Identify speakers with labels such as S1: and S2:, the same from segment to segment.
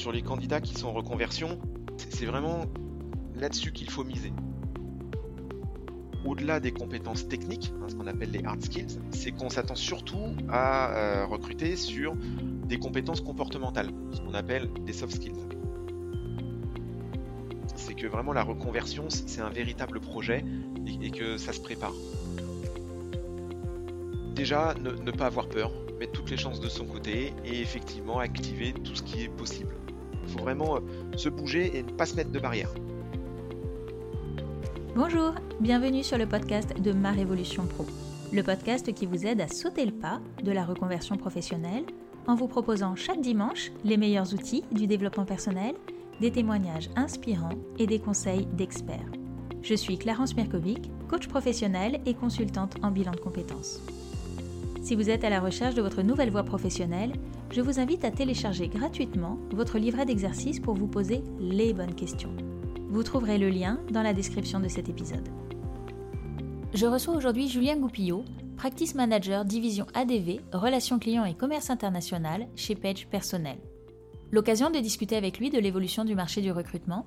S1: sur les candidats qui sont en reconversion, c'est vraiment là-dessus qu'il faut miser. Au-delà des compétences techniques, hein, ce qu'on appelle les hard skills, c'est qu'on s'attend surtout à euh, recruter sur des compétences comportementales, ce qu'on appelle des soft skills. C'est que vraiment la reconversion, c'est un véritable projet et, que ça se prépare. Déjà, ne pas avoir peur, mettre toutes les chances de son côté et effectivement activer tout ce qui est possible. Faut vraiment euh, se bouger et ne pas se mettre de barrière.
S2: Bonjour, bienvenue sur le podcast de Ma Révolution Pro, le podcast qui vous aide à sauter le pas de la reconversion professionnelle en vous proposant chaque dimanche les meilleurs outils du développement personnel, des témoignages inspirants et des conseils d'experts. Je suis Clarence Mirkovic, coach professionnel et consultante en bilan de compétences. Si vous êtes à la recherche de votre nouvelle voie professionnelle, je vous invite à télécharger gratuitement votre livret d'exercices pour vous poser les bonnes questions. Vous trouverez le lien dans la description de cet épisode. Je reçois aujourd'hui Julien Goupillot, Practice Manager Division ADV, Relations clients et commerce international chez Page Personnel. L'occasion de discuter avec lui de l'évolution du marché du recrutement,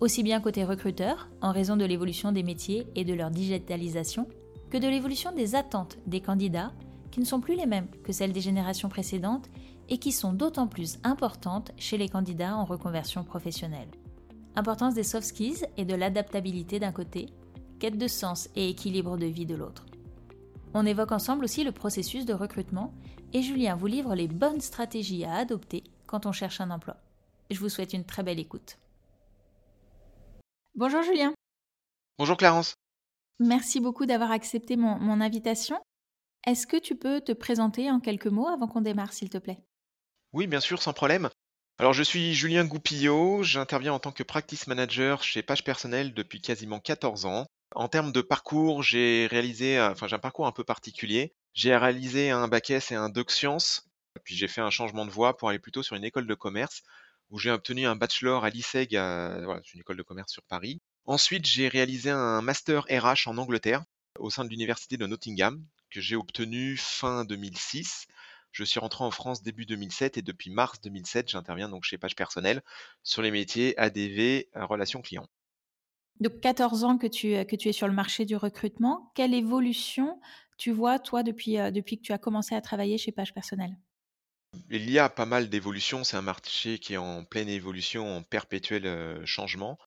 S2: aussi bien côté recruteur, en raison de l'évolution des métiers et de leur digitalisation, que de l'évolution des attentes des candidats qui ne sont plus les mêmes que celles des générations précédentes et qui sont d'autant plus importantes chez les candidats en reconversion professionnelle. Importance des soft skills et de l'adaptabilité d'un côté, quête de sens et équilibre de vie de l'autre. On évoque ensemble aussi le processus de recrutement et Julien vous livre les bonnes stratégies à adopter quand on cherche un emploi. Je vous souhaite une très belle écoute. Bonjour Julien.
S1: Bonjour Clarence.
S2: Merci beaucoup d'avoir accepté mon, mon invitation. Est-ce que tu peux te présenter en quelques mots avant qu'on démarre, s'il te plaît?
S1: Oui, bien sûr, sans problème. Alors, je suis Julien Goupillot, j'interviens en tant que practice manager chez Page Personnel depuis quasiment 14 ans. En termes de parcours, j'ai réalisé, enfin, j'ai un parcours un peu particulier. J'ai réalisé un bac S et un doc sciences, puis j'ai fait un changement de voie pour aller plutôt sur une école de commerce où j'ai obtenu un bachelor à l'ISEG, voilà, une école de commerce sur Paris. Ensuite, j'ai réalisé un master RH en Angleterre au sein de l'université de Nottingham que j'ai obtenu fin 2006. Je suis rentré en France début 2007 et depuis mars 2007, j'interviens donc chez Page Personnel sur les métiers ADV, euh, relations clients.
S2: Donc 14 ans que tu, euh, que tu es sur le marché du recrutement. Quelle évolution tu vois, toi, depuis, euh, depuis que tu as commencé à travailler chez Page Personnel
S1: Il y a pas mal d'évolutions. C'est un marché qui est en pleine évolution, en perpétuel changement.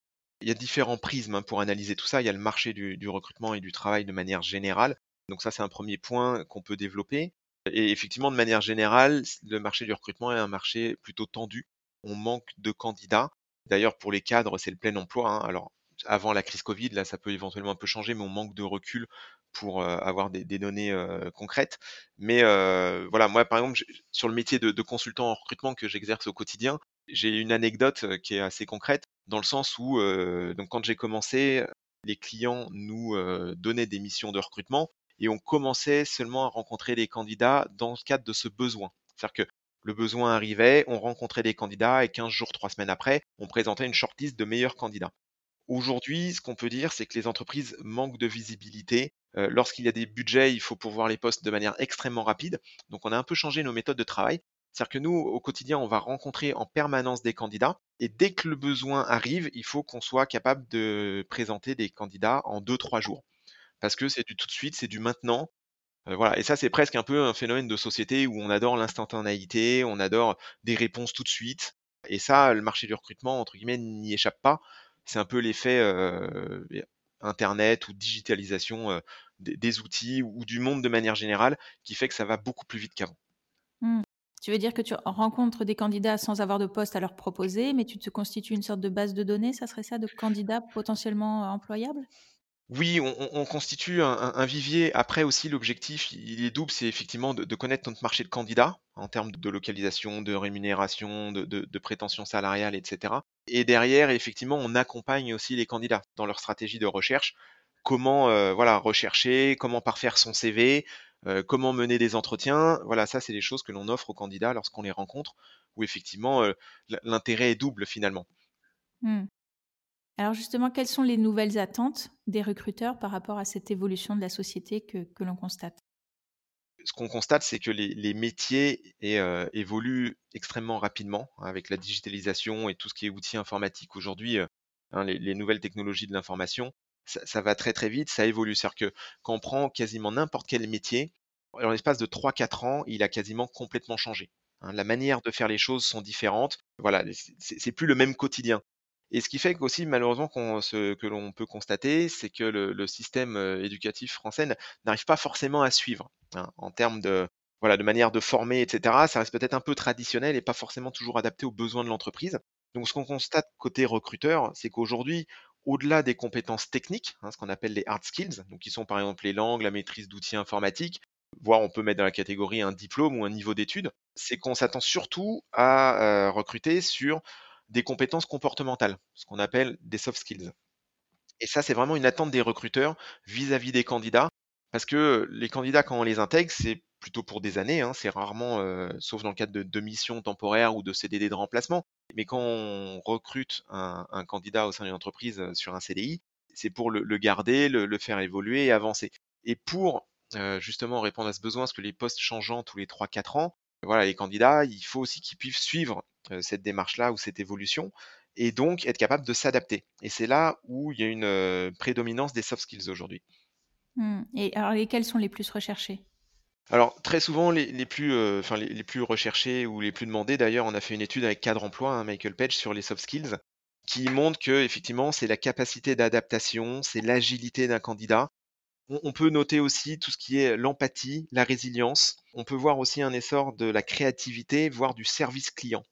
S1: Il y a différents prismes hein, pour analyser tout ça. Il y a le marché du recrutement et du travail de manière générale. Donc ça, c'est un premier point qu'on peut développer. Et effectivement, de manière générale, le marché du recrutement est un marché plutôt tendu. On manque de candidats. D'ailleurs, pour les cadres, c'est le plein emploi. Hein. Alors, avant la crise Covid, là, ça peut éventuellement un peu changer, mais on manque de recul pour euh, avoir des, données euh, concrètes. Mais euh, voilà, moi, par exemple, sur le métier de, de consultant en recrutement que j'exerce au quotidien, j'ai une anecdote qui est assez concrète, dans le sens où, donc, quand j'ai commencé, les clients nous donnaient des missions de recrutement et on commençait seulement à rencontrer des candidats dans le cadre de ce besoin. C'est-à-dire que le besoin arrivait, on rencontrait des candidats et 15 jours, 3 semaines après, on présentait une shortlist de meilleurs candidats. Aujourd'hui, ce qu'on peut dire, c'est que les entreprises manquent de visibilité. Euh, lorsqu'il y a des budgets, il faut pourvoir les postes de manière extrêmement rapide. Donc on a un peu changé nos méthodes de travail. C'est-à-dire que nous, au quotidien, on va rencontrer en permanence des candidats et dès que le besoin arrive, il faut qu'on soit capable de présenter des candidats en 2-3 jours parce que c'est du tout de suite, c'est du maintenant. Voilà, et ça c'est presque un peu un phénomène de société où on adore l'instantanéité, on adore des réponses tout de suite. Et ça, le marché du recrutement entre guillemets n'y échappe pas. C'est un peu l'effet internet ou digitalisation des, outils ou, du monde de manière générale qui fait que ça va beaucoup plus vite qu'avant.
S2: Mmh. Tu veux dire que tu rencontres des candidats sans avoir de poste à leur proposer, mais tu te constitues une sorte de base de données, ça serait ça, de candidats potentiellement employables?
S1: Oui, on, constitue un, vivier. Après aussi, l'objectif, il est double, c'est effectivement de, connaître notre marché de candidats en termes de localisation, de rémunération, de, prétention salariale, etc. Et derrière, effectivement, on accompagne aussi les candidats dans leur stratégie de recherche. Comment euh, voilà rechercher, comment parfaire son CV, euh, comment mener des entretiens. Voilà, ça, c'est des choses que l'on offre aux candidats lorsqu'on les rencontre, où effectivement, euh, l'intérêt est double finalement.
S2: Mmh. Alors justement, quelles sont les nouvelles attentes des recruteurs par rapport à cette évolution de la société que, l'on constate?
S1: Ce qu'on constate, c'est que les, métiers euh, évoluent extrêmement rapidement hein, avec la digitalisation et tout ce qui est outils informatiques aujourd'hui, euh, hein, les, nouvelles technologies de l'information. Ça, va très très vite, ça évolue. C'est-à-dire que quand on prend quasiment n'importe quel métier, dans l'espace de 3-4 ans, il a quasiment complètement changé. Hein. la manière de faire les choses sont différentes. Voilà, c'est plus le même quotidien. Et ce qui fait qu'aussi, malheureusement, ce que l'on peut constater, c'est que le, système éducatif français n'arrive pas forcément à suivre hein, en termes de, voilà, de manière de former, etc. Ça reste peut-être un peu traditionnel et pas forcément toujours adapté aux besoins de l'entreprise. Donc, ce qu'on constate côté recruteur, c'est qu'aujourd'hui, au-delà des compétences techniques, hein, ce qu'on appelle les hard skills, donc qui sont par exemple les langues, la maîtrise d'outils informatiques, voire on peut mettre dans la catégorie un diplôme ou un niveau d'études, c'est qu'on s'attend surtout à euh, recruter sur des compétences comportementales, ce qu'on appelle des soft skills. Et ça, c'est vraiment une attente des recruteurs vis-à-vis des candidats, parce que les candidats, quand on les intègre, c'est plutôt pour des années, hein, c'est rarement, euh, sauf dans le cadre de, missions temporaires ou de CDD de remplacement, mais quand on recrute un, candidat au sein d'une entreprise euh, sur un CDI, c'est pour le, garder, le, faire évoluer et avancer. Et pour euh, justement répondre à ce besoin, parce que les postes changeant tous les 3-4 ans, voilà, les candidats, il faut aussi qu'ils puissent suivre cette démarche-là ou cette évolution et donc être capable de s'adapter. Et c'est là où il y a une prédominance des soft skills aujourd'hui.
S2: Mmh. Et alors, lesquels sont les plus recherchés?
S1: Alors très souvent les, plus, enfin, les, plus recherchés ou les plus demandés d'ailleurs, on a fait une étude avec Cadre Emploi, hein, Michael Page, sur les soft skills, qui montre que effectivement c'est la capacité d'adaptation, c'est l'agilité d'un candidat, on, peut noter aussi tout ce qui est l'empathie, la résilience. On peut voir aussi un essor de la créativité, voire du service client.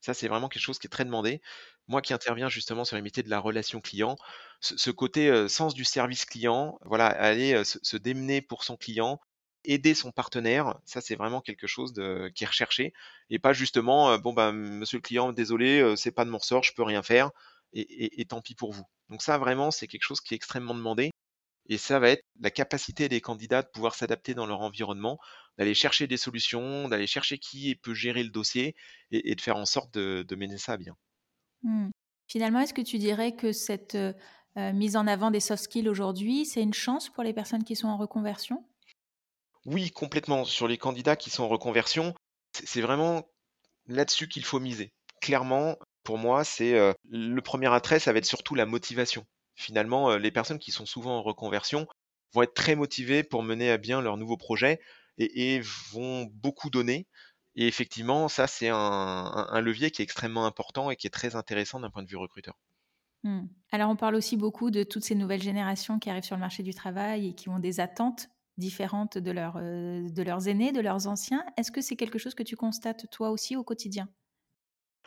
S1: Ça, c'est vraiment quelque chose qui est très demandé. Moi qui interviens justement sur les métiers de la relation client, ce, côté sens du service client, voilà, aller se, démener pour son client, aider son partenaire, ça c'est vraiment quelque chose de, qui est recherché et pas justement bon ben monsieur le client désolé c'est pas de mon ressort je peux rien faire et tant pis pour vous. Donc ça vraiment c'est quelque chose qui est extrêmement demandé et ça va être la capacité des candidats de pouvoir s'adapter dans leur environnement, d'aller chercher des solutions, d'aller chercher qui peut gérer le dossier et, de faire en sorte de, mener ça à bien.
S2: Mmh. Finalement, est-ce que tu dirais que cette euh, euh, mise en avant des soft skills aujourd'hui, c'est une chance pour les personnes qui sont en reconversion?
S1: Oui, complètement. Sur les candidats qui sont en reconversion, c'est vraiment là-dessus qu'il faut miser. Clairement, pour moi, c'est euh, le premier attrait, ça va être surtout la motivation finalement, les personnes qui sont souvent en reconversion vont être très motivées pour mener à bien leur nouveau projet et, vont beaucoup donner. Et effectivement, ça, c'est un, levier qui est extrêmement important et qui est très intéressant d'un point de vue recruteur.
S2: Mmh. Alors, on parle aussi beaucoup de toutes ces nouvelles générations qui arrivent sur le marché du travail et qui ont des attentes différentes de, de leurs aînés, de leurs anciens. Est-ce que c'est quelque chose que tu constates toi aussi au quotidien?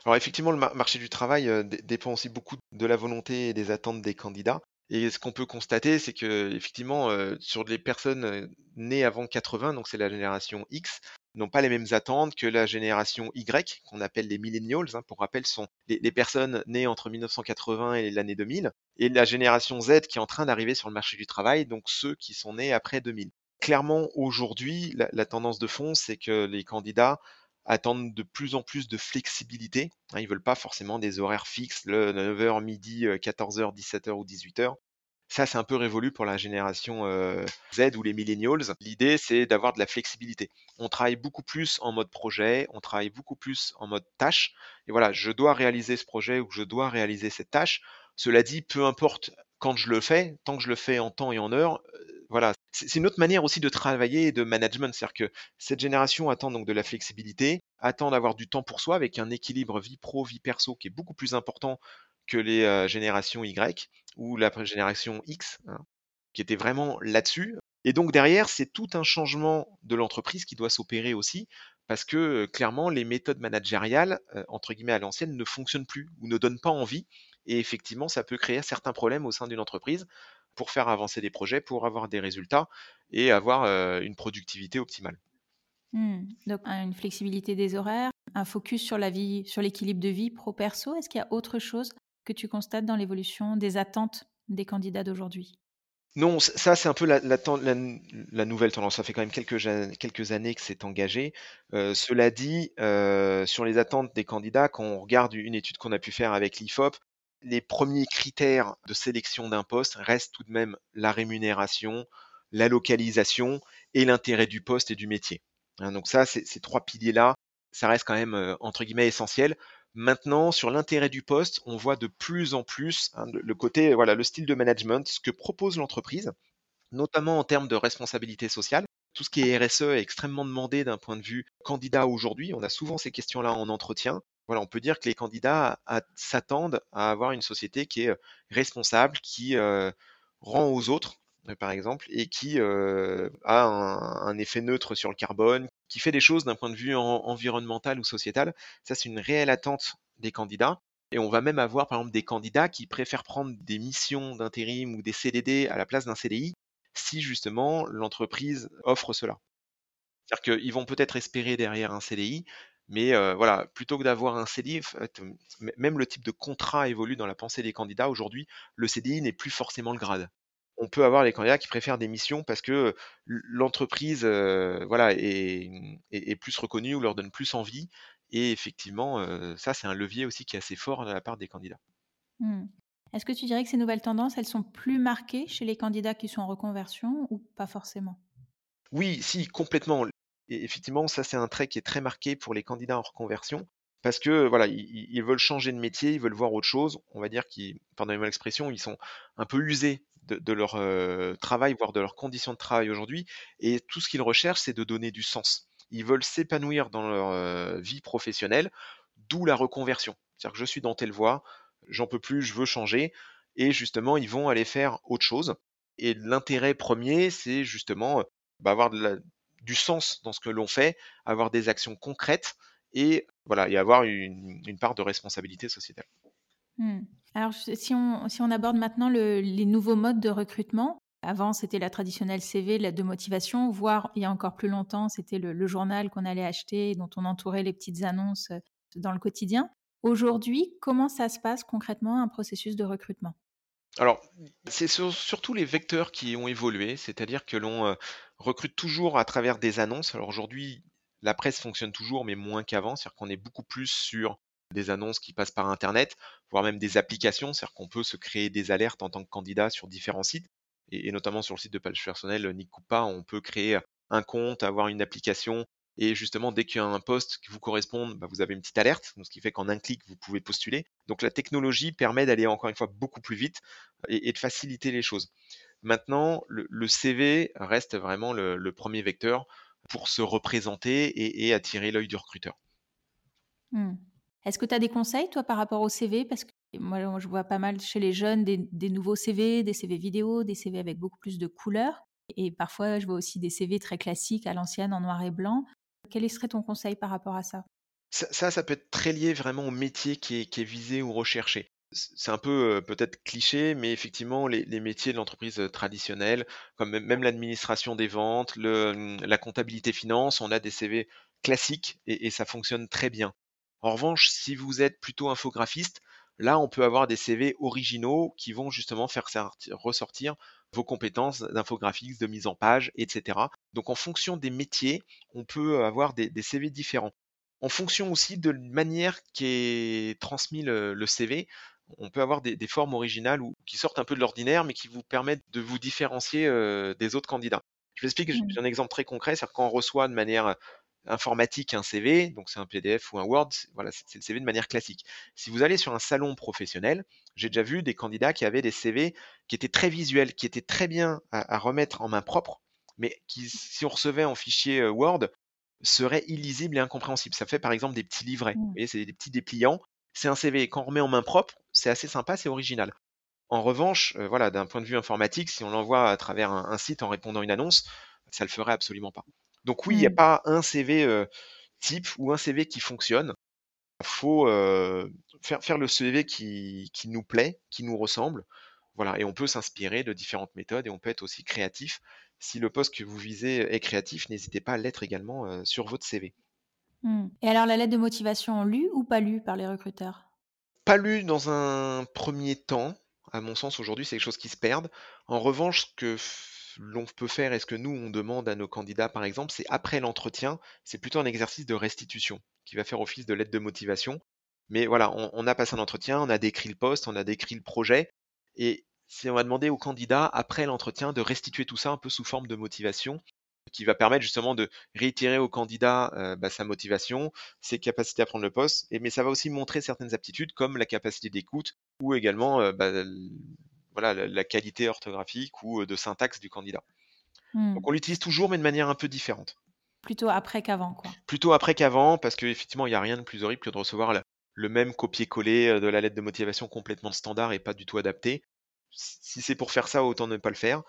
S1: Alors effectivement, le marché du travail euh, dépend aussi beaucoup de la volonté et des attentes des candidats. Et ce qu'on peut constater, c'est que effectivement, euh, sur les personnes euh, nées avant 80, donc c'est la génération X, n'ont pas les mêmes attentes que la génération Y, qu'on appelle les millennials. Hein. pour rappel, sont les, personnes nées entre 1980 et l'année 2000, et la génération Z qui est en train d'arriver sur le marché du travail, donc ceux qui sont nés après 2000. Clairement, aujourd'hui, la tendance de fond, c'est que les candidats attendent de plus en plus de flexibilité. Hein, ils veulent pas forcément des horaires fixes, le 9h, midi, 14h, 17h ou 18h. Ça, c'est un peu révolu pour la génération euh, Z ou les millennials. L'idée, c'est d'avoir de la flexibilité. On travaille beaucoup plus en mode projet, on travaille beaucoup plus en mode tâche. Et voilà, je dois réaliser ce projet ou je dois réaliser cette tâche. Cela dit, peu importe quand je le fais, tant que je le fais en temps et en heure, euh, voilà, c'est une autre manière aussi de travailler et de management. C'est-à-dire que cette génération attend donc de la flexibilité, attend d'avoir du temps pour soi avec un équilibre vie pro, vie perso qui est beaucoup plus important que les euh, générations Y ou la génération X, hein, qui était vraiment là-dessus. Et donc derrière, c'est tout un changement de l'entreprise qui doit s'opérer aussi, parce que euh, clairement, les méthodes managériales, euh, entre guillemets à l'ancienne, ne fonctionnent plus ou ne donnent pas envie. Et effectivement, ça peut créer certains problèmes au sein d'une entreprise pour faire avancer des projets, pour avoir des résultats et avoir une productivité optimale.
S2: Mmh. Donc une flexibilité des horaires, un focus sur la vie, sur l'équilibre de vie pro-perso. Est-ce qu'il y a autre chose que tu constates dans l'évolution des attentes des candidats d'aujourd'hui?
S1: Non, ça c'est un peu la, la, nouvelle tendance. Ça fait quand même quelques, quelques années que c'est engagé. cela dit, sur les attentes des candidats, quand on regarde une étude qu'on a pu faire avec l'IFOP, les premiers critères de sélection d'un poste restent tout de même la rémunération, la localisation et l'intérêt du poste et du métier. Hein, donc ça, ces trois piliers-là, ça reste quand même euh, entre guillemets essentiel. Maintenant, sur l'intérêt du poste, on voit de plus en plus hein, le côté, voilà, le style de management, ce que propose l'entreprise, notamment en termes de responsabilité sociale. Tout ce qui est RSE est extrêmement demandé d'un point de vue candidat aujourd'hui. On a souvent ces questions-là en entretien. On peut dire que les candidats s'attendent à avoir une société qui est euh, responsable, qui euh, rend aux autres, euh, par exemple, et qui a un, effet neutre sur le carbone, qui fait des choses d'un point de vue environnemental ou sociétal. Ça, c'est une réelle attente des candidats. Et on va même avoir, par exemple, des candidats qui préfèrent prendre des missions d'intérim ou des CDD à la place d'un CDI si justement l'entreprise offre cela. C'est-à-dire qu'ils vont peut-être espérer derrière un CDI, mais voilà, plutôt que d'avoir un CDI, même le type de contrat évolue dans la pensée des candidats. Aujourd'hui, le CDI n'est plus forcément le grade. On peut avoir les candidats qui préfèrent des missions parce que l'entreprise voilà, est, plus reconnue ou leur donne plus envie. Et effectivement, ça, c'est un levier aussi qui est assez fort de la part des candidats.
S2: Mmh. Est-ce que tu dirais que ces nouvelles tendances, elles sont plus marquées chez les candidats qui sont en reconversion ou pas forcément?
S1: Oui, si, complètement. Et effectivement, ça, c'est un trait qui est très marqué pour les candidats en reconversion parce que voilà, ils, veulent changer de métier, ils veulent voir autre chose. On va dire qu'ils, pendant l'expression, ils sont un peu usés de, leur euh, travail, voire de leurs conditions de travail aujourd'hui. Et tout ce qu'ils recherchent, c'est de donner du sens. Ils veulent s'épanouir dans leur euh, vie professionnelle, d'où la reconversion. C'est-à-dire que je suis dans telle voie, j'en peux plus, je veux changer. Et justement, ils vont aller faire autre chose. Et l'intérêt premier, c'est justement bah, avoir du sens dans ce que l'on fait, avoir des actions concrètes et voilà, et avoir une, part de responsabilité sociétale.
S2: Mmh. Alors, si on, si on aborde maintenant les nouveaux modes de recrutement, avant, c'était la traditionnelle CV, la de motivation, voire il y a encore plus longtemps, c'était le, journal qu'on allait acheter, dont on entourait les petites annonces euh, dans le quotidien. Aujourd'hui, comment ça se passe concrètement un processus de recrutement?
S1: Alors, c'est surtout les vecteurs qui ont évolué, c'est-à-dire que l'on euh, recrute toujours à travers des annonces. Alors aujourd'hui, la presse fonctionne toujours, mais moins qu'avant, c'est-à-dire qu'on est beaucoup plus sur des annonces qui passent par Internet, voire même des applications, c'est-à-dire qu'on peut se créer des alertes en tant que candidat sur différents sites, et, notamment sur le site de page personnel Nick Coupa, on peut créer un compte, avoir une application, et justement, dès qu'il y a un poste qui vous correspond, bah, vous avez une petite alerte, ce qui fait qu'en un clic, vous pouvez postuler. Donc la technologie permet d'aller encore une fois beaucoup plus vite et, de faciliter les choses. Maintenant, le, CV reste vraiment le, premier vecteur pour se représenter et, attirer l'œil du recruteur.
S2: Mmh. Est-ce que tu as des conseils, toi, par rapport au CV Parce que moi, je vois pas mal chez les jeunes des, nouveaux CV, des CV vidéo, des CV avec beaucoup plus de couleurs. Et parfois, je vois aussi des CV très classiques à l'ancienne en noir et blanc. Quel serait ton conseil par rapport à ça?
S1: Ça, ça, peut être très lié vraiment au métier qui est, visé ou recherché. C'est un peu euh, peut-être cliché, mais effectivement, les, métiers de l'entreprise euh, traditionnelle, comme même, l'administration des ventes, la comptabilité finance, on a des CV classiques et ça fonctionne très bien. En revanche, si vous êtes plutôt infographiste, là, on peut avoir des CV originaux qui vont justement faire ressortir vos compétences d'infographie, de mise en page, etc. Donc, en fonction des métiers, on peut avoir des, CV différents. En fonction aussi de la manière qui est transmis le, CV, on peut avoir des, formes originales ou qui sortent un peu de l'ordinaire, mais qui vous permettent de vous différencier euh, des autres candidats. Je vous explique, j'ai mmh. un exemple très concret, c'est-à-dire quand on reçoit de manière informatique un CV, donc c'est un PDF ou un Word, voilà, c'est le CV de manière classique. Si vous allez sur un salon professionnel, j'ai déjà vu des candidats qui avaient des CV qui étaient très visuels, qui étaient très bien à, remettre en main propre, mais qui, si on recevait en fichier euh, Word, seraient illisibles et incompréhensibles. Ça fait par exemple des petits livrets, vous mmh. voyez, c'est des petits dépliants. C'est un CV, quand on remet en main propre, c'est assez sympa, c'est original. En revanche, euh, voilà, d'un point de vue informatique, si on l'envoie à travers un, un site en répondant à une annonce, ça le ferait absolument pas. Donc oui, il n'y a mmh. pas un CV type ou un CV qui fonctionne. Il faut faire, faire, le CV qui, qui, nous plaît, qui nous ressemble. Voilà, et on peut s'inspirer de différentes méthodes et on peut être aussi créatif. Si le poste que vous visez est créatif, n'hésitez pas à l'être également sur votre CV.
S2: Mmh. Et alors la lettre de motivation lue ou pas lue par les recruteurs?
S1: Pas lue dans un premier temps. À mon sens, aujourd'hui, c'est quelque chose qui se perd. En revanche, ce que l'on peut faire et ce que nous, on demande à nos candidats, par exemple, c'est après l'entretien, c'est plutôt un exercice de restitution qui va faire office de lettre de motivation. Mais voilà, on, a passé un entretien, on a décrit le poste, on a décrit le projet, et on va demander aux candidats, après l'entretien, de restituer tout ça un peu sous forme de motivation. Qui va permettre justement de réitérer au candidat euh, bah, sa motivation, ses capacités à prendre le poste, et, mais ça va aussi montrer certaines aptitudes comme la capacité d'écoute ou également euh, bah, voilà, la, qualité orthographique ou de syntaxe du candidat. Hmm. Donc on l'utilise toujours mais de manière un peu différente.
S2: Plutôt après qu'avant, quoi.
S1: Plutôt après qu'avant, parce qu'effectivement, il n'y a rien de plus horrible que de recevoir le même copier-coller de la lettre de motivation complètement standard et pas du tout adapté. Si c'est pour faire ça, autant ne pas le faire.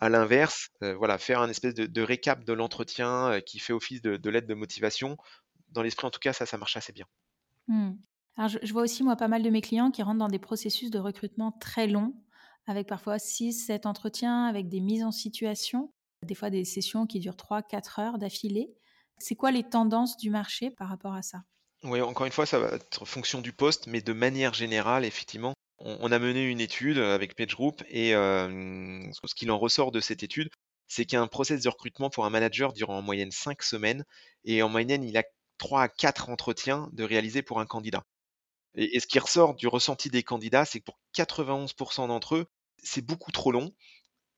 S1: À l'inverse, euh, voilà, faire un espèce de, récap de l'entretien euh, qui fait office de, lettre de motivation. Dans l'esprit, en tout cas, ça, ça marche assez bien.
S2: Mmh. Alors, je, vois aussi, moi, pas mal de mes clients qui rentrent dans des processus de recrutement très longs, avec parfois 6, 7 entretiens, avec des mises en situation, des fois des sessions qui durent 3, 4 heures d'affilée. C'est quoi les tendances du marché par rapport à ça?
S1: Oui, encore une fois, ça va être fonction du poste, mais de manière générale, effectivement, on, a mené une étude avec PageGroup et ce qu'il en ressort de cette étude, c'est qu'il y a un process de recrutement pour un manager durant en moyenne 5 semaines et en moyenne, il a 3 à 4 entretiens de réaliser pour un candidat. Et, ce qui ressort du ressenti des candidats, c'est que pour 91% d'entre eux, c'est beaucoup trop long.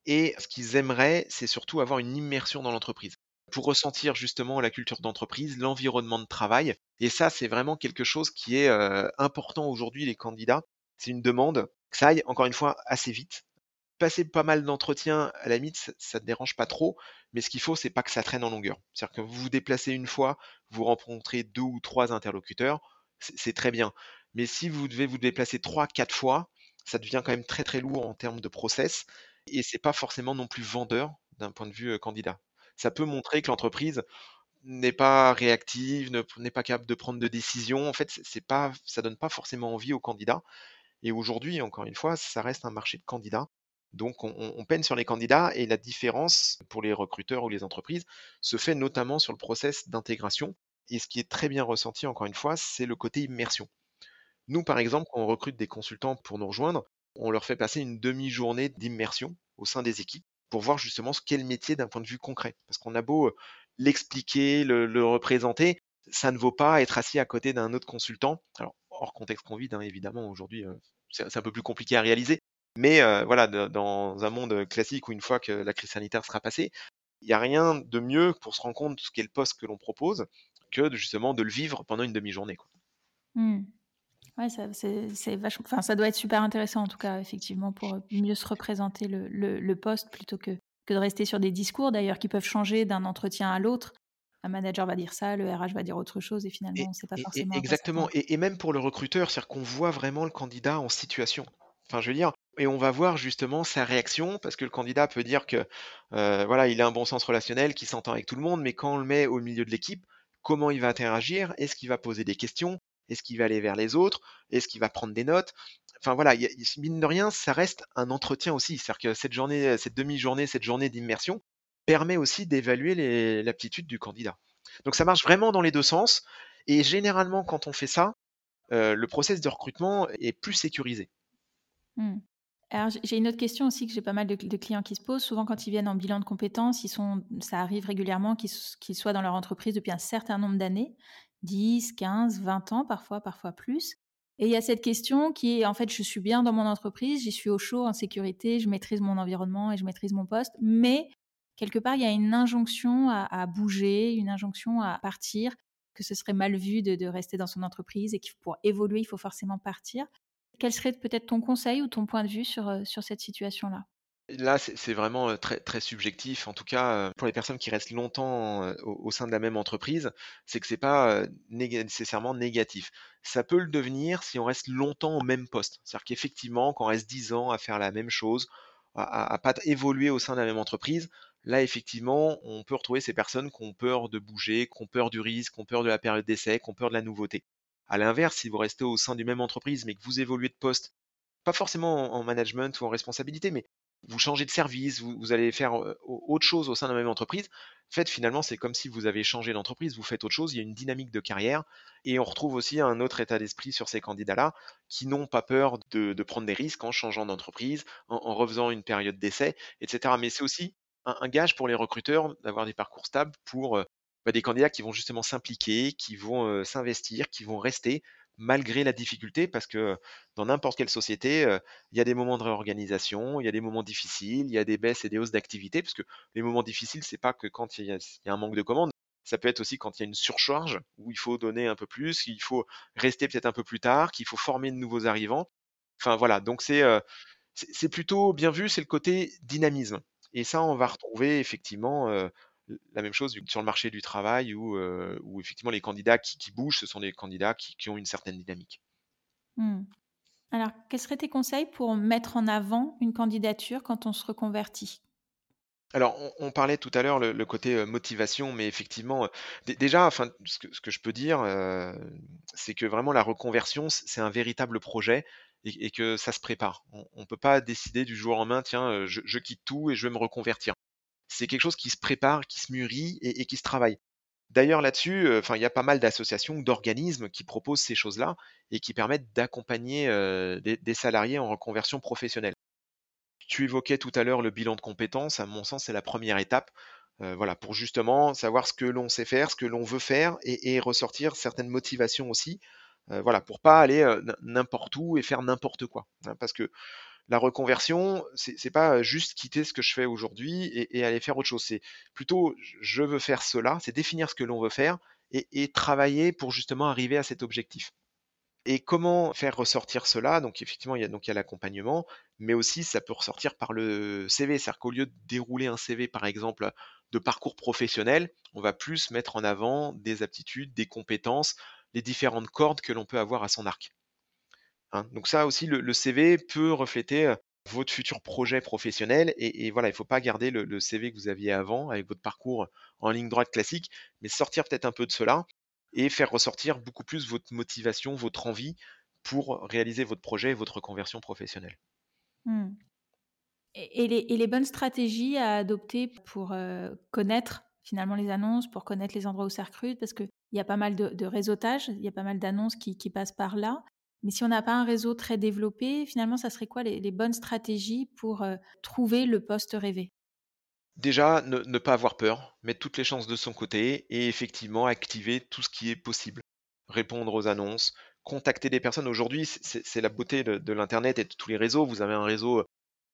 S1: Et ce qu'ils aimeraient, c'est surtout avoir une immersion dans l'entreprise pour ressentir justement la culture d'entreprise, l'environnement de travail. Et ça, c'est vraiment quelque chose qui est important aujourd'hui, les candidats c'est une demande, que ça aille encore une fois assez vite. Passer pas mal d'entretiens, à la limite, ça ne dérange pas trop, mais ce qu'il faut, c'est pas que ça traîne en longueur. C'est-à-dire que vous vous déplacez une fois, vous rencontrez deux ou trois interlocuteurs, c'est très bien. Mais si vous devez vous déplacer trois, quatre fois, ça devient quand même très très lourd en termes de process et c'est pas forcément non plus vendeur d'un point de vue euh, candidat. Ça peut montrer que l'entreprise n'est pas réactive, n'est pas capable de prendre de décisions. En fait, c'est pas, ça donne pas forcément envie aux candidats. Et aujourd'hui, encore une fois, ça reste un marché de candidats. Donc on, peine sur les candidats et la différence pour les recruteurs ou les entreprises se fait notamment sur le process d'intégration. Et ce qui est très bien ressenti, encore une fois, c'est le côté immersion. Nous, par exemple, quand on recrute des consultants pour nous rejoindre, on leur fait passer une demi-journée d'immersion au sein des équipes pour voir justement ce qu'est le métier d'un point de vue concret. Parce qu'on a beau l'expliquer, le, représenter, ça ne vaut pas être assis à côté d'un autre consultant. Alors, hors contexte Covid, hein, évidemment, aujourd'hui, c'est un peu plus compliqué à réaliser. Mais voilà, dans un monde classique où une fois que la crise sanitaire sera passée, il n'y a rien de mieux pour se rendre compte de ce qu'est le poste que l'on propose que de, justement de le vivre pendant une demi-journée.
S2: Mmh. Ouais, ça, doit être super intéressant en tout cas, effectivement, pour mieux se représenter le, poste plutôt que de rester sur des discours d'ailleurs qui peuvent changer d'un entretien à l'autre un manager va dire ça, le RH va dire autre chose, et finalement, on sait pas forcément.
S1: exactement. Et, même pour le recruteur, c'est-à-dire qu'on voit vraiment le candidat en situation. Enfin, je veux dire, et on va voir justement sa réaction, parce que le candidat peut dire que euh, voilà, il a un bon sens relationnel, qu'il s'entend avec tout le monde, mais quand on le met au milieu de l'équipe, comment il va interagir? Est-ce qu'il va poser des questions? Est-ce qu'il va aller vers les autres? Est-ce qu'il va prendre des notes? Enfin voilà, mine de rien, ça reste un entretien aussi. C'est-à-dire que cette journée, cette demi-journée, cette journée d'immersion, permet aussi d'évaluer l'aptitude du candidat. Donc ça marche vraiment dans les deux sens. Et généralement, quand on fait ça, euh, le process de recrutement est plus sécurisé.
S2: Mmh. Alors j'ai une autre question aussi que j'ai pas mal de, clients qui se posent. Souvent quand ils viennent en bilan de compétences, ils sont, ça arrive régulièrement qu'ils soient dans leur entreprise depuis un certain nombre d'années, 10, 15, 20 ans parfois, parfois plus. Et il y a cette question qui est en fait je suis bien dans mon entreprise, j'y suis au chaud, en sécurité, je maîtrise mon environnement et je maîtrise mon poste, mais quelque part, il y a une injonction à, bouger, une injonction à partir, que ce serait mal vu de, rester dans son entreprise et qu'il pour évoluer, il faut forcément partir. Quel serait peut-être ton conseil ou ton point de vue sur, euh, sur cette situation-là?
S1: Là, c'est vraiment très, très subjectif. En tout cas, pour les personnes qui restent longtemps au, sein de la même entreprise, c'est que c'est pas nécessairement négatif. Ça peut le devenir si on reste longtemps au même poste. C'est-à-dire qu'effectivement, quand on reste 10 ans à faire la même chose, à, à, pas évoluer au sein de la même entreprise, là effectivement, on peut retrouver ces personnes qui ont peur de bouger, qui ont peur du risque, qui ont peur de la période d'essai, qui ont peur de la nouveauté. À l'inverse, si vous restez au sein d'une même entreprise, mais que vous évoluez de poste, pas forcément en management ou en responsabilité, mais vous changez de service, vous, allez faire autre chose au sein de la même entreprise. En fait, finalement, c'est comme si vous avez changé d'entreprise, vous faites autre chose, il y a une dynamique de carrière. Et on retrouve aussi un autre état d'esprit sur ces candidats-là qui n'ont pas peur de, prendre des risques en changeant d'entreprise, en, en, refaisant une période d'essai, etc. Mais c'est aussi un, gage pour les recruteurs d'avoir des parcours stables pour bah, des candidats qui vont justement s'impliquer, qui vont s'investir, qui vont rester malgré la difficulté, parce que dans n'importe quelle société, euh, il y a des moments de réorganisation, il y a des moments difficiles, il y a des baisses et des hausses d'activité, parce que les moments difficiles, c'est pas que quand il y, a, un manque de commandes, ça peut être aussi quand il y a une surcharge, où il faut donner un peu plus, qu'il faut rester peut-être un peu plus tard, qu'il faut former de nouveaux arrivants. Enfin voilà, donc c'est euh, plutôt bien vu, c'est le côté dynamisme. Et ça, on va retrouver effectivement euh, la même chose sur le marché du travail où, euh, effectivement les candidats qui, bougent, ce sont des candidats qui, ont une certaine dynamique.
S2: Mmh. Alors, quels seraient tes conseils pour mettre en avant une candidature quand on se reconvertit?
S1: Alors, on, parlait tout à l'heure le, côté euh, motivation, mais effectivement, déjà, enfin, ce que, je peux dire, c'est que vraiment la reconversion, c'est un véritable projet et, que ça se prépare. On ne peut pas décider du jour au lendemain, tiens, je, quitte tout et je vais me reconvertir. C'est quelque chose qui se prépare, qui se mûrit et, qui se travaille. D'ailleurs, là-dessus, enfin, il y a pas mal d'associations, d'organismes qui proposent ces choses-là et qui permettent d'accompagner des, salariés en reconversion professionnelle. Tu évoquais tout à l'heure le bilan de compétences. À mon sens, c'est la première étape. voilà, pour justement savoir ce que l'on sait faire, ce que l'on veut faire et, ressortir certaines motivations aussi euh, voilà, pour pas aller euh, n'importe où et faire n'importe quoi. Hein, parce que la reconversion, c'est pas juste quitter ce que je fais aujourd'hui et, aller faire autre chose. C'est plutôt je veux faire cela, c'est définir ce que l'on veut faire et, travailler pour justement arriver à cet objectif. Et comment faire ressortir cela? Donc effectivement, il y a donc l'accompagnement, mais aussi ça peut ressortir par le CV. C'est-à-dire qu'au lieu de dérouler un CV, par exemple, de parcours professionnel, on va plus mettre en avant des aptitudes, des compétences, les différentes cordes que l'on peut avoir à son arc. Hein, donc ça aussi, le, CV peut refléter euh, votre futur projet professionnel. Et, voilà, il ne faut pas garder le, CV que vous aviez avant avec votre parcours en ligne droite classique, mais sortir peut-être un peu de cela et faire ressortir beaucoup plus votre motivation, votre envie pour réaliser votre projet votre conversion professionnelle.
S2: Mmh. Et, les, bonnes stratégies à adopter pour euh, connaître finalement les annonces, pour connaître les endroits où ça recrute, parce qu'il y a pas mal de, réseautage, il y a pas mal d'annonces qui, passent par là. Mais si on n'a pas un réseau très développé, finalement, ça serait quoi les, bonnes stratégies pour euh, trouver le poste rêvé?
S1: Déjà, ne, pas avoir peur, mettre toutes les chances de son côté et effectivement activer tout ce qui est possible. Répondre aux annonces, contacter des personnes. Aujourd'hui, c'est la beauté de, l'Internet et de tous les réseaux. Vous avez un réseau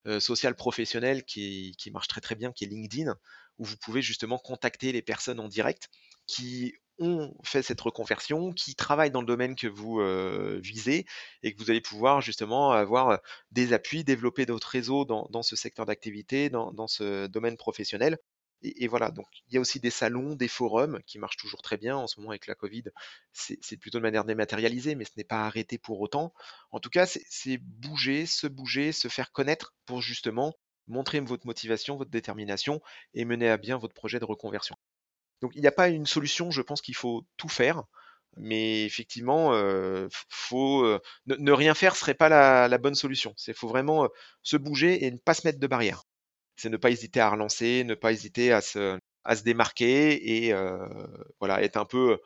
S1: euh, social professionnel qui, qui, marche très très bien, qui est LinkedIn, où vous pouvez justement contacter les personnes en direct qui ont fait cette reconversion, qui travaillent dans le domaine que vous euh, visez et que vous allez pouvoir justement avoir euh, des appuis, développer d'autres réseaux dans, ce secteur d'activité, dans, ce domaine professionnel. Et, voilà, donc il y a aussi des salons, des forums qui marchent toujours très bien. En ce moment, avec la Covid, c'est plutôt de manière dématérialisée, mais ce n'est pas arrêté pour autant. En tout cas, c'est bouger, se bouger, se faire connaître pour justement montrer votre motivation, votre détermination et mener à bien votre projet de reconversion. Donc il n'y a pas une solution, je pense qu'il faut tout faire, mais effectivement, euh, faut, euh, ne, rien faire serait pas la, bonne solution. Il faut vraiment euh, se bouger et ne pas se mettre de barrière. C'est ne pas hésiter à relancer, ne pas hésiter à se, à se démarquer et voilà, être un peu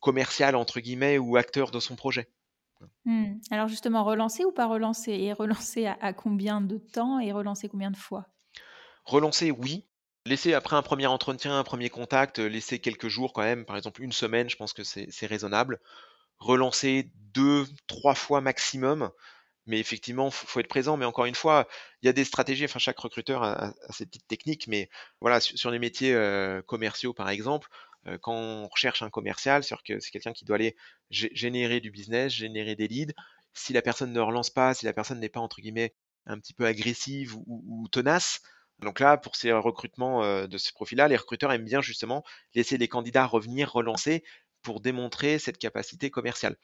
S1: commercial entre guillemets ou acteur de son projet.
S2: Mmh. Alors justement, relancer ou pas relancer? Et relancer à, combien de temps et relancer combien de fois?
S1: Relancer, oui. Laisser après un premier entretien, un premier contact, euh, laisser quelques jours quand même, par exemple une semaine, je pense que c'est raisonnable. Relancer deux, trois fois maximum. Mais effectivement, il faut, être présent. Mais encore une fois, il y a des stratégies. Enfin, chaque recruteur a, ses petites techniques. Mais voilà, sur, les métiers euh, commerciaux, par exemple, euh, quand on recherche un commercial, c'est que c'est quelqu'un qui doit aller générer du business, générer des leads. Si la personne ne relance pas, si la personne n'est pas entre guillemets un petit peu agressive ou, tenace, donc là, pour ces recrutements euh, de ce profil-là, les recruteurs aiment bien justement laisser les candidats revenir, relancer pour démontrer cette capacité commerciale.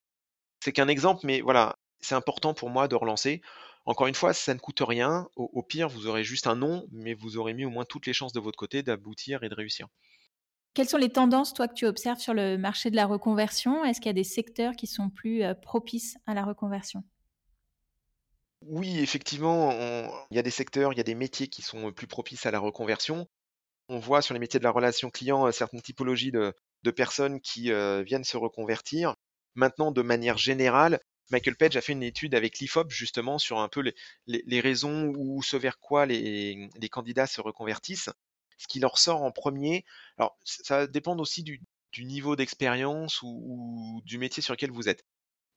S1: C'est qu'un exemple, mais voilà, c'est important pour moi de relancer. Encore une fois, ça ne coûte rien. au, pire, vous aurez juste un nom, mais vous aurez mis au moins toutes les chances de votre côté d'aboutir et de réussir.
S2: Quelles sont les tendances, toi, que tu observes sur le marché de la reconversion? Est-ce qu'il y a des secteurs qui sont plus euh, propices à la reconversion?
S1: Oui, effectivement, il y a des secteurs, il y a des métiers qui sont plus propices à la reconversion. On voit sur les métiers de la relation client euh, certaines typologies de, personnes qui euh, viennent se reconvertir. Maintenant, de manière générale, Michael Page a fait une étude avec l'IFOP justement sur un peu les, raisons ou ce vers quoi les candidats se reconvertissent ce qui leur sort en premier. Alors, ça dépend aussi du, niveau d'expérience ou, du métier sur lequel vous êtes.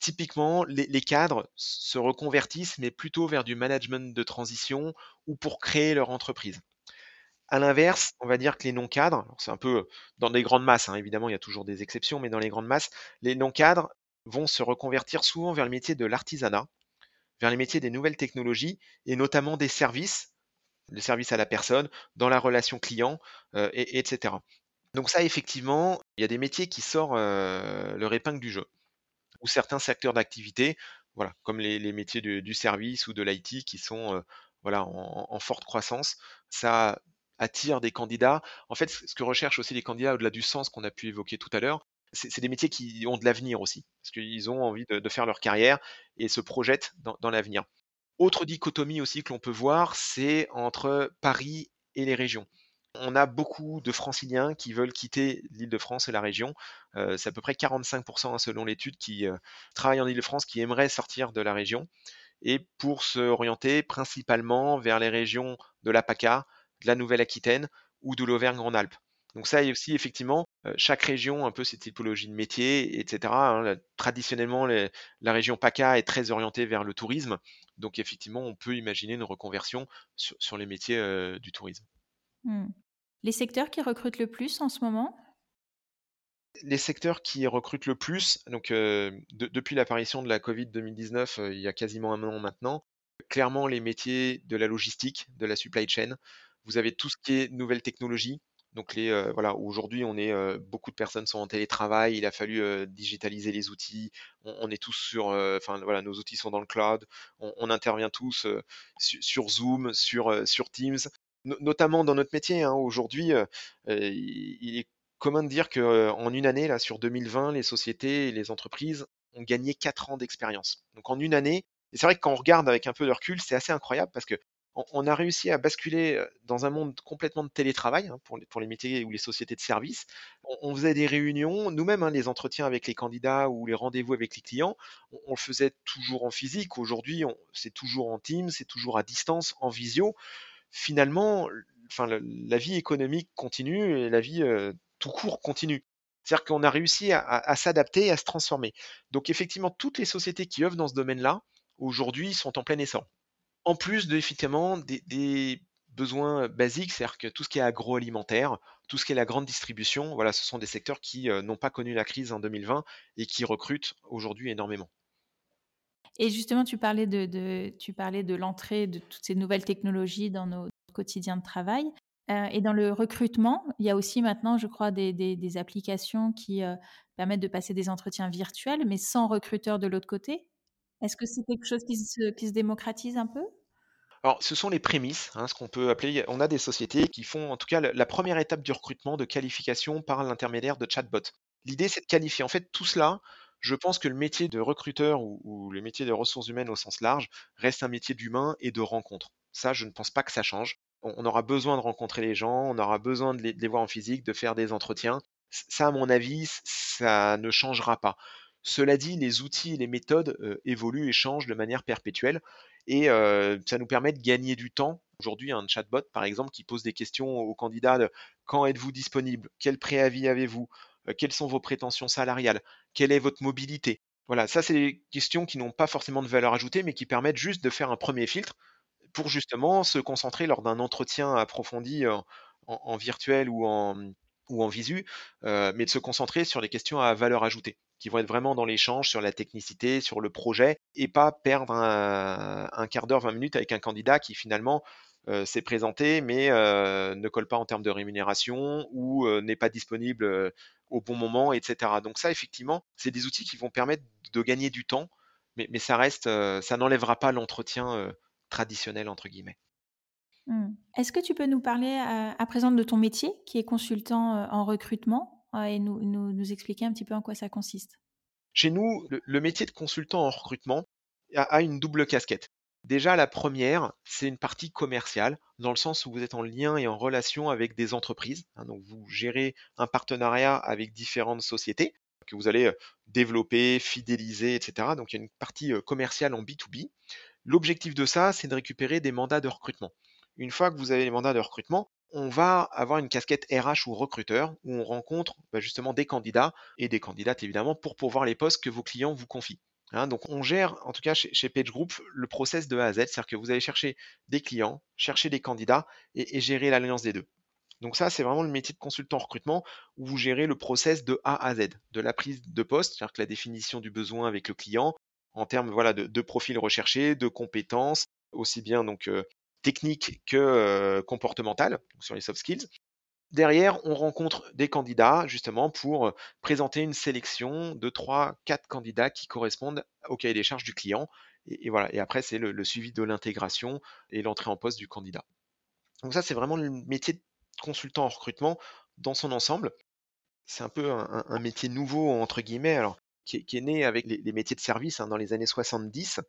S1: Typiquement, les, cadres se reconvertissent, mais plutôt vers du management de transition ou pour créer leur entreprise. À l'inverse, on va dire que les non-cadres, c'est un peu dans des grandes masses, hein, évidemment, il y a toujours des exceptions, mais dans les grandes masses, les non-cadres vont se reconvertir souvent vers le métier de l'artisanat, vers les métiers des nouvelles technologies et notamment des services, le service à la personne, dans la relation client, euh, et, etc. Donc ça, effectivement, il y a des métiers qui sortent euh, leur épingle du jeu, ou certains secteurs d'activité, comme les, métiers du service ou de l'IT qui sont euh, en, forte croissance. Ça attire des candidats. En fait, ce que recherchent aussi les candidats, au-delà du sens qu'on a pu évoquer tout à l'heure, c'est des métiers qui ont de l'avenir aussi, parce qu'ils ont envie de, faire leur carrière et se projettent dans, l'avenir. Autre dichotomie aussi que l'on peut voir, c'est entre Paris et les régions. On a beaucoup de franciliens qui veulent quitter l'île de France et la région. Euh, c'est à peu près 45% hein, selon l'étude qui euh, travaillent en île de France qui aimeraient sortir de la région et pour se orienter principalement vers les régions de la PACA, de la Nouvelle-Aquitaine ou de l'Auvergne-Rhône-Alpes. Donc ça aussi, effectivement, chaque région, un peu cette typologie de métier, etc. Hein, traditionnellement, la région PACA est très orientée vers le tourisme. Donc effectivement, on peut imaginer une reconversion sur, les métiers du tourisme.
S2: Mmh. Les secteurs qui recrutent le plus en ce moment?
S1: Les secteurs qui recrutent le plus, donc depuis l'apparition de la Covid 2019, il y a quasiment un an maintenant, clairement les métiers de la logistique, de la supply chain. Vous avez tout ce qui est nouvelles technologies, donc les euh, voilà, aujourd'hui on est euh, beaucoup de personnes sont en télétravail, il a fallu euh, digitaliser les outils, on, est tous sur, enfin voilà, nos outils sont dans le cloud, on, intervient tous sur Zoom, sur Teams, notamment dans notre métier. Hein, aujourd'hui, il, est commun de dire que en une année là sur 2020, les sociétés et les entreprises ont gagné 4 ans d'expérience. Donc en une année, et c'est vrai que quand on regarde avec un peu de recul, c'est assez incroyable parce que on, a réussi à basculer dans un monde complètement de télétravail hein, pour, les, métiers ou les sociétés de services. On, faisait des réunions, nous-mêmes, hein, les entretiens avec les candidats ou les rendez-vous avec les clients, on, le faisait toujours en physique. Aujourd'hui, c'est toujours en team, c'est toujours à distance, en visio. Finalement, enfin, la, vie économique continue et la vie tout court continue. C'est-à-dire qu'on a réussi à, à s'adapter et à se transformer. Donc effectivement, toutes les sociétés qui œuvrent dans ce domaine-là, aujourd'hui, sont en plein essor en plus de effectivement des, besoins basiques, c'est-à-dire que tout ce qui est agroalimentaire, tout ce qui est la grande distribution, voilà, ce sont des secteurs qui n'ont pas connu la crise en 2020 et qui recrutent aujourd'hui énormément.
S2: Et justement, tu parlais de, tu parlais de l'entrée de toutes ces nouvelles technologies dans nos quotidiens de travail. et dans le recrutement, il y a aussi maintenant, je crois, des, applications qui permettent de passer des entretiens virtuels, mais sans recruteur de l'autre côté. Est-ce que c'est quelque chose qui se, démocratise un peu?
S1: Alors, ce sont les prémices, hein, ce qu'on peut appeler. On a des sociétés qui font, en tout cas, la première étape du recrutement de qualification par l'intermédiaire de chatbot. L'idée, c'est de qualifier. En fait, tout cela, je pense que le métier de recruteur ou, le métier de ressources humaines au sens large reste un métier d'humain et de rencontre. Ça, je ne pense pas que ça change. On, aura besoin de rencontrer les gens, on aura besoin de les voir en physique, de faire des entretiens. Ça, à mon avis, ça ne changera pas. Cela dit, les outils et les méthodes évoluent et changent de manière perpétuelle et ça nous permet de gagner du temps. Aujourd'hui, un chatbot, par exemple, qui pose des questions aux candidats de quand êtes-vous disponible? Quel préavis avez-vous? Quelles sont vos prétentions salariales? Quelle est votre mobilité? Voilà, ça, c'est des questions qui n'ont pas forcément de valeur ajoutée, mais qui permettent juste de faire un premier filtre pour justement se concentrer lors d'un entretien approfondi en, virtuel ou en, visu, mais de se concentrer sur les questions à valeur ajoutée qui vont être vraiment dans l'échange sur la technicité, sur le projet, et pas perdre un, quart d'heure, 20 minutes avec un candidat qui finalement euh, s'est présenté, mais euh, ne colle pas en termes de rémunération ou euh, n'est pas disponible au bon moment, etc. Donc ça, effectivement, c'est des outils qui vont permettre de gagner du temps, mais, ça reste, ça n'enlèvera pas l'entretien traditionnel, entre guillemets.
S2: Mmh. Est-ce que tu peux nous parler à présent de ton métier, qui est consultant en recrutement et nous, nous, expliquer un petit peu en quoi ça consiste?
S1: Chez nous, le, métier de consultant en recrutement a, une double casquette. Déjà, la première, c'est une partie commerciale, dans le sens où vous êtes en lien et en relation avec des entreprises. Hein, donc, vous gérez un partenariat avec différentes sociétés que vous allez euh, développer, fidéliser, etc. Donc, il y a une partie euh, commerciale en B2B. L'objectif de ça, c'est de récupérer des mandats de recrutement. Une fois que vous avez les mandats de recrutement, on va avoir une casquette RH ou recruteur où on rencontre bah, justement des candidats et des candidates évidemment pour pouvoir les postes que vos clients vous confient. Hein, donc on gère, en tout cas chez, chez PageGroup, le process de A à Z, c'est-à-dire que vous allez chercher des clients, chercher des candidats et, gérer l'alliance des deux. Donc ça, c'est vraiment le métier de consultant recrutement où vous gérez le process de A à Z, de la prise de poste, c'est-à-dire que la définition du besoin avec le client, en termes voilà, de, profils recherchés, de compétences, aussi bien donc euh, techniques que euh, comportementales, sur les soft skills, Derrière, on rencontre des candidats justement pour présenter une sélection de 3 quatre candidats qui correspondent au cahier des charges du client. Et, voilà. Et après, c'est le, suivi de l'intégration et l'entrée en poste du candidat. Donc ça, c'est vraiment le métier de consultant en recrutement dans son ensemble. C'est un peu un, un, métier nouveau entre guillemets. Alors, qui est, né avec les, métiers de service hein, dans les années 70.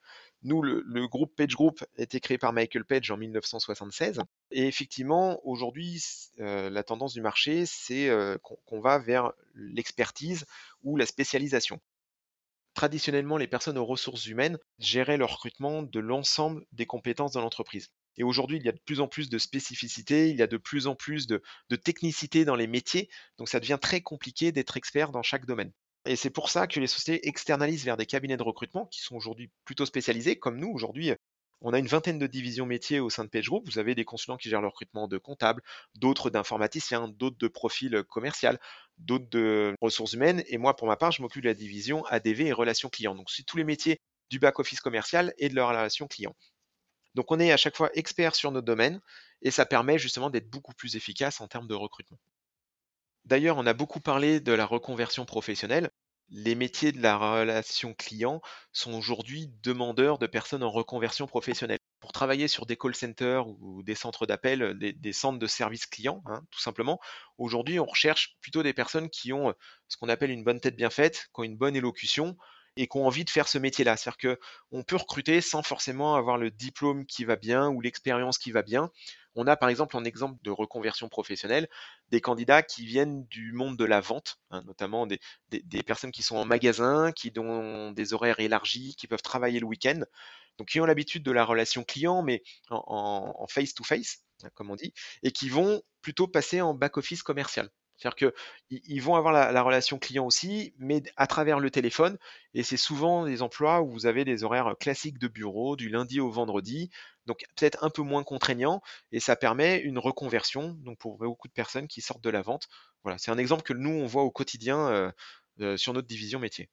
S1: Nous, le, groupe Page Group a été créé par Michael Page en 1976. Et effectivement, aujourd'hui, euh, la tendance du marché, c'est euh, qu'on va vers l'expertise ou la spécialisation. Traditionnellement, les personnes aux ressources humaines géraient le recrutement de l'ensemble des compétences dans l'entreprise. Et aujourd'hui, il y a de plus en plus de spécificités, il y a de plus en plus de, de technicité dans les métiers, donc ça devient très compliqué d'être expert dans chaque domaine. Et c'est pour ça que les sociétés externalisent vers des cabinets de recrutement qui sont aujourd'hui plutôt spécialisés, comme nous. Aujourd'hui, on a une vingtaine de divisions métiers au sein de PageGroup. Vous avez des consultants qui gèrent le recrutement de comptables, d'autres d'informaticiens, d'autres de profils commercial, d'autres de ressources humaines. Et moi, pour ma part, je m'occupe de la division ADV et relations clients. Donc, c'est tous les métiers du back-office commercial et de la relation client. Donc, on est à chaque fois expert sur notre domaine et ça permet justement d'être beaucoup plus efficace en termes de recrutement. D'ailleurs, on a beaucoup parlé de la reconversion professionnelle. Les métiers de la relation client sont aujourd'hui demandeurs de personnes en reconversion professionnelle. Pour travailler sur des call centers ou des centres d'appel, des, centres de services clients, hein, tout simplement, aujourd'hui, on recherche plutôt des personnes qui ont ce qu'on appelle une bonne tête bien faite, qui ont une bonne élocution, et qui ont envie de faire ce métier-là. C'est-à-dire qu'on peut recruter sans forcément avoir le diplôme qui va bien ou l'expérience qui va bien. On a par exemple en exemple de reconversion professionnelle des candidats qui viennent du monde de la vente, hein, notamment des, personnes qui sont en magasin, qui ont des horaires élargis, qui peuvent travailler le week-end, donc qui ont l'habitude de la relation client, mais en face-to-face, hein, comme on dit, et qui vont plutôt passer en back-office commercial. C'est-à-dire qu'ils vont avoir la, relation client aussi, mais à travers le téléphone. Et c'est souvent des emplois où vous avez des horaires classiques de bureau, du lundi au vendredi, donc peut-être un peu moins contraignant, et ça permet une reconversion donc pour beaucoup de personnes qui sortent de la vente. Voilà, c'est un exemple que nous, on voit au quotidien euh, euh, sur notre division métier.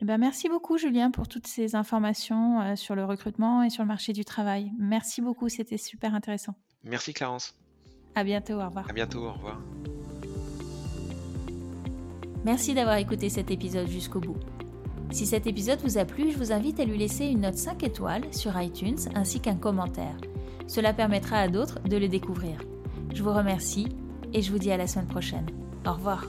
S2: Eh ben, merci beaucoup Julien pour toutes ces informations euh, sur le recrutement et sur le marché du travail. Merci beaucoup, c'était super intéressant.
S1: Merci Clarence.
S2: À bientôt, au revoir.
S1: À bientôt, au revoir.
S2: Merci d'avoir écouté cet épisode jusqu'au bout. Si cet épisode vous a plu, je vous invite à lui laisser une note 5 étoiles sur iTunes ainsi qu'un commentaire. Cela permettra à d'autres de le découvrir. Je vous remercie et je vous dis à la semaine prochaine. Au revoir.